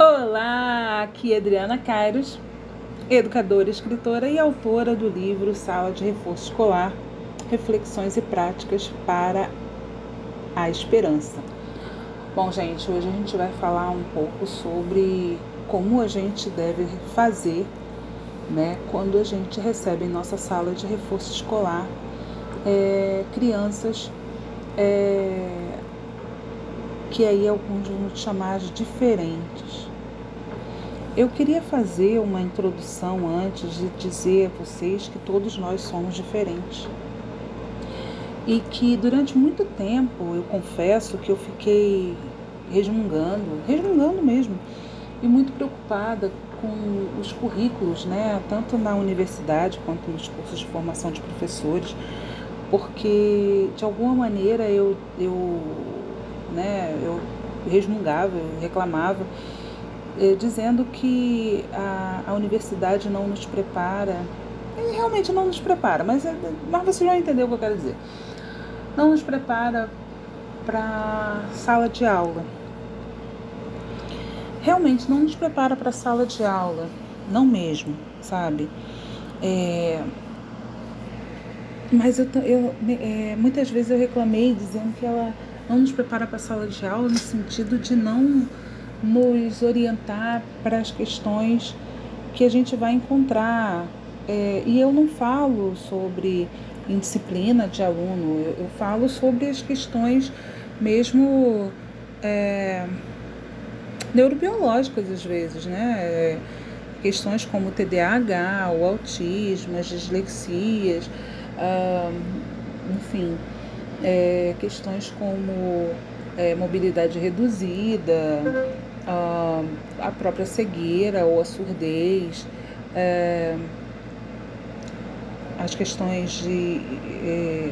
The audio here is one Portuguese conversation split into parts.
Olá, aqui é Adriana Cairos, educadora, escritora e autora do livro Sala de Reforço Escolar: Reflexões e Práticas para a Esperança. Bom, gente, hoje a gente vai falar um pouco sobre como a gente deve fazer, né, quando a gente recebe em nossa sala de reforço escolar é, crianças é, que aí alguns vão chamar de diferentes. Eu queria fazer uma introdução antes de dizer a vocês que todos nós somos diferentes. E que durante muito tempo eu confesso que eu fiquei resmungando, resmungando mesmo, e muito preocupada com os currículos, né, tanto na universidade quanto nos cursos de formação de professores, porque de alguma maneira eu, eu, né, eu resmungava, eu reclamava eh, dizendo que a, a universidade não nos prepara, e realmente não nos prepara, mas, é, mas você já entendeu o que eu quero dizer. Não nos prepara para sala de aula. Realmente não nos prepara para sala de aula, não mesmo, sabe? É, mas eu, eu é, muitas vezes eu reclamei dizendo que ela não nos prepara para a sala de aula no sentido de não nos orientar para as questões que a gente vai encontrar. É, e eu não falo sobre indisciplina de aluno, eu, eu falo sobre as questões mesmo é, neurobiológicas às vezes, né? É, questões como o TDAH, o autismo, as dislexias, enfim, é, questões como é, mobilidade reduzida, a, a própria cegueira ou a surdez, é, as questões de, é,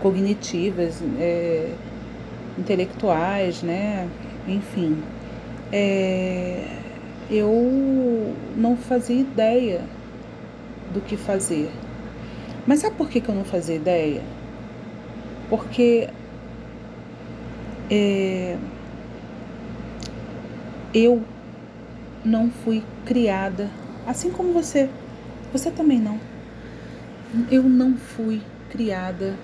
cognitivas, é, intelectuais, né? enfim. É, eu não fazia ideia do que fazer. Mas sabe por que, que eu não fazia ideia? Porque é, eu não fui criada, assim como você. Você também não. Eu não fui criada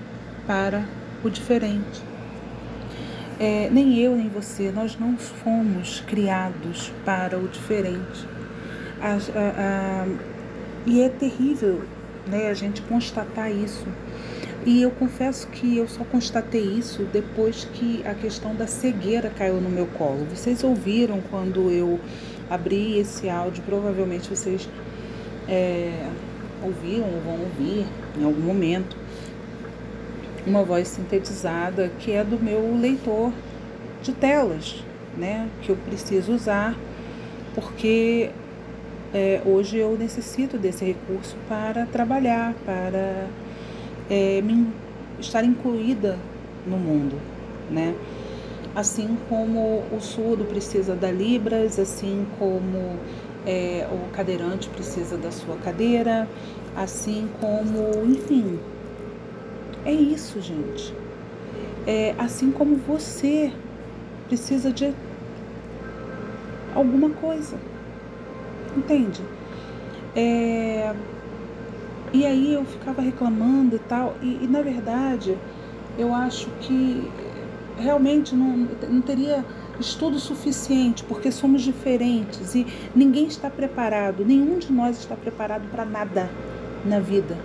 para o diferente. É, nem eu nem você, nós não fomos criados para o diferente. A, a, a, e é terrível né, a gente constatar isso e eu confesso que eu só constatei isso depois que a questão da cegueira caiu no meu colo. Vocês ouviram quando eu abri esse áudio, provavelmente vocês é, ouviram ou vão ouvir em algum momento uma voz sintetizada que é do meu leitor de telas, né, que eu preciso usar porque é, hoje eu necessito desse recurso para trabalhar, para é, estar incluída no mundo, né? Assim como o surdo precisa da Libras, assim como é, o cadeirante precisa da sua cadeira, assim como, enfim, é isso, gente. É, assim como você precisa de alguma coisa, entende? É, e aí eu ficava reclamando e tal, e, e na verdade eu acho que realmente não, não teria estudo suficiente, porque somos diferentes e ninguém está preparado, nenhum de nós está preparado para nada na vida.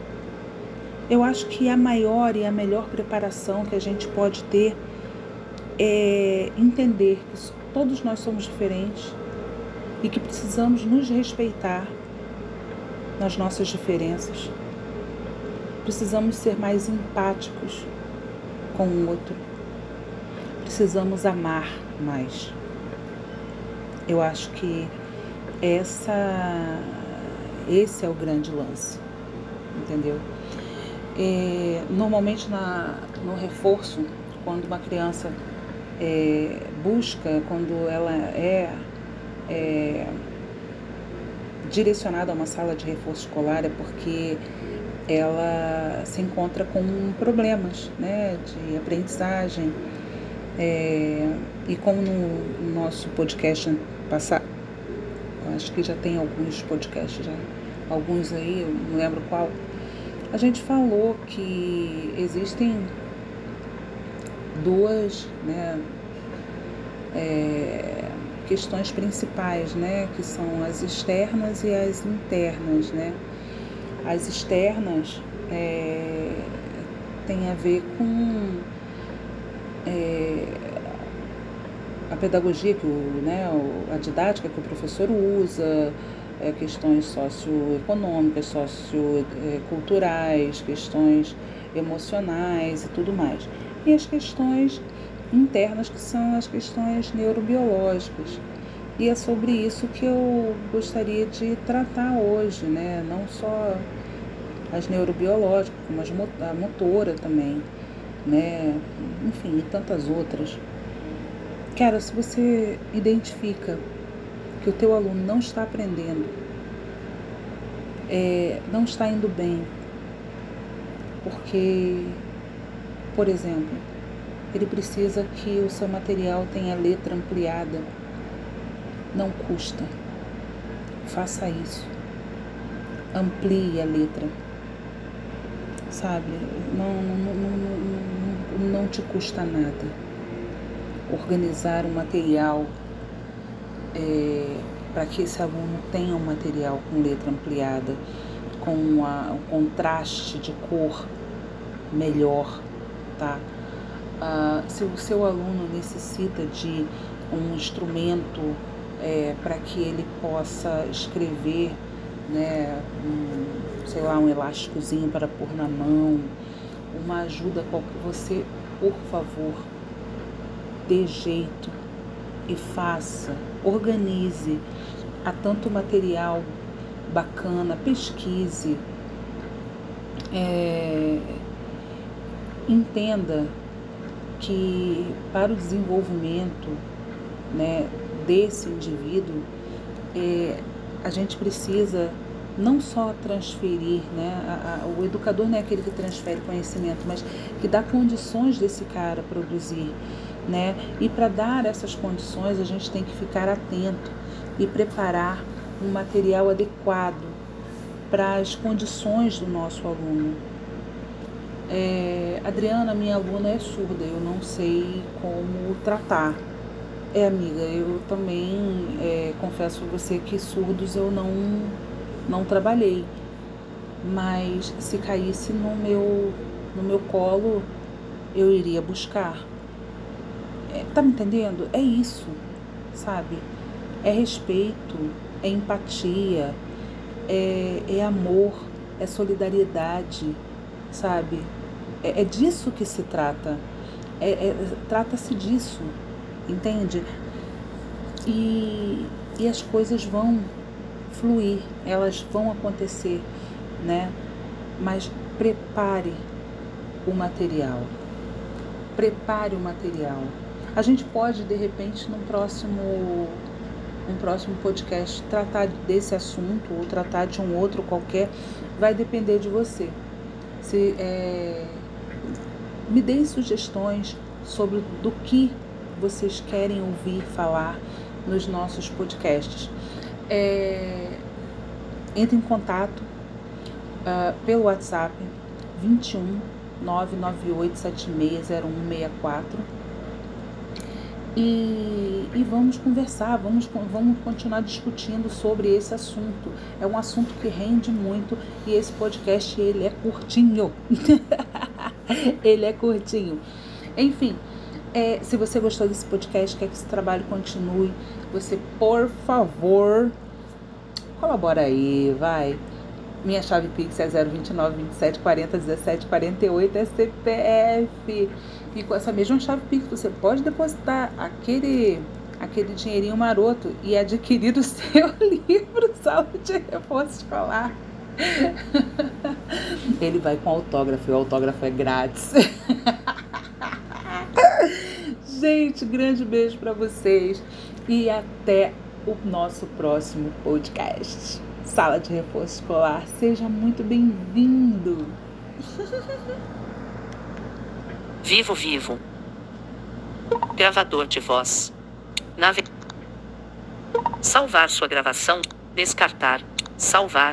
Eu acho que a maior e a melhor preparação que a gente pode ter é entender que todos nós somos diferentes e que precisamos nos respeitar nas nossas diferenças. Precisamos ser mais empáticos com o outro. Precisamos amar mais. Eu acho que essa, esse é o grande lance, entendeu? E, normalmente na, no reforço, quando uma criança é, busca, quando ela é, é direcionada a uma sala de reforço escolar é porque ela se encontra com problemas né, de aprendizagem, É, e como no nosso podcast passado, acho que já tem alguns podcasts já, alguns aí, eu não lembro qual, a gente falou que existem duas né, é, questões principais, né, que são as externas e as internas. Né? As externas é, têm a ver com é, a pedagogia, que o, né, a didática que o professor usa, é, questões socioeconômicas, socioculturais, questões emocionais e tudo mais. E as questões internas, que são as questões neurobiológicas. E é sobre isso que eu gostaria de tratar hoje, né? não só as neurobiológicas, como a motora também né? Enfim, e tantas outras. Cara, se você identifica que o teu aluno não está aprendendo, é, não está indo bem, porque, por exemplo, ele precisa que o seu material tenha letra ampliada, não custa. Faça isso. Amplie a letra sabe? Não, não, não, não, não te custa nada organizar um material é, para que esse aluno tenha um material com letra ampliada, com um contraste de cor melhor, tá? Ah, se o seu aluno necessita de um instrumento é, para que ele possa escrever né, um, sei lá, um elásticozinho para pôr na mão, uma ajuda qualquer. Você, por favor, dê jeito e faça, organize. Há tanto material bacana, pesquise, é, entenda que para o desenvolvimento né, desse indivíduo, é, a gente precisa não só transferir, né? A, a, o educador não é aquele que transfere conhecimento, mas que dá condições desse cara produzir, né? E para dar essas condições, a gente tem que ficar atento e preparar um material adequado para as condições do nosso aluno. É, Adriana, minha aluna é surda, eu não sei como tratar. É, amiga, eu também é, confesso a você que surdos eu não, não trabalhei. Mas se caísse no meu, no meu colo, eu iria buscar. É, tá me entendendo? É isso, sabe? É respeito, é empatia, é, é amor, é solidariedade, sabe? É, é disso que se trata. É, é, Trata-se disso entende? E, e as coisas vão fluir, elas vão acontecer, né? Mas prepare o material. Prepare o material. A gente pode, de repente, num próximo, um próximo podcast, tratar desse assunto ou tratar de um outro qualquer. Vai depender de você. Se, é, me deem sugestões sobre do que vocês querem ouvir falar nos nossos podcasts. É, entre em contato uh, pelo WhatsApp 21 998 760164 e, e vamos conversar, vamos, vamos continuar discutindo sobre esse assunto. É um assunto que rende muito e esse podcast ele é curtinho. ele é curtinho. Enfim, é, se você gostou desse podcast, quer que esse trabalho continue, você, por favor, colabora aí, vai. Minha chave Pix é 029 27 40 17 48 é CPF. E com essa mesma chave Pix você pode depositar aquele aquele dinheirinho maroto e adquirir o seu livro Sala de Reforço Escolar. Ele vai com autógrafo, e o autógrafo é grátis. Gente, grande beijo para vocês e até o nosso próximo podcast. Sala de Reforço Escolar, seja muito bem-vindo. Vivo, vivo. Gravador de voz. Nave. Salvar sua gravação. Descartar. Salvar.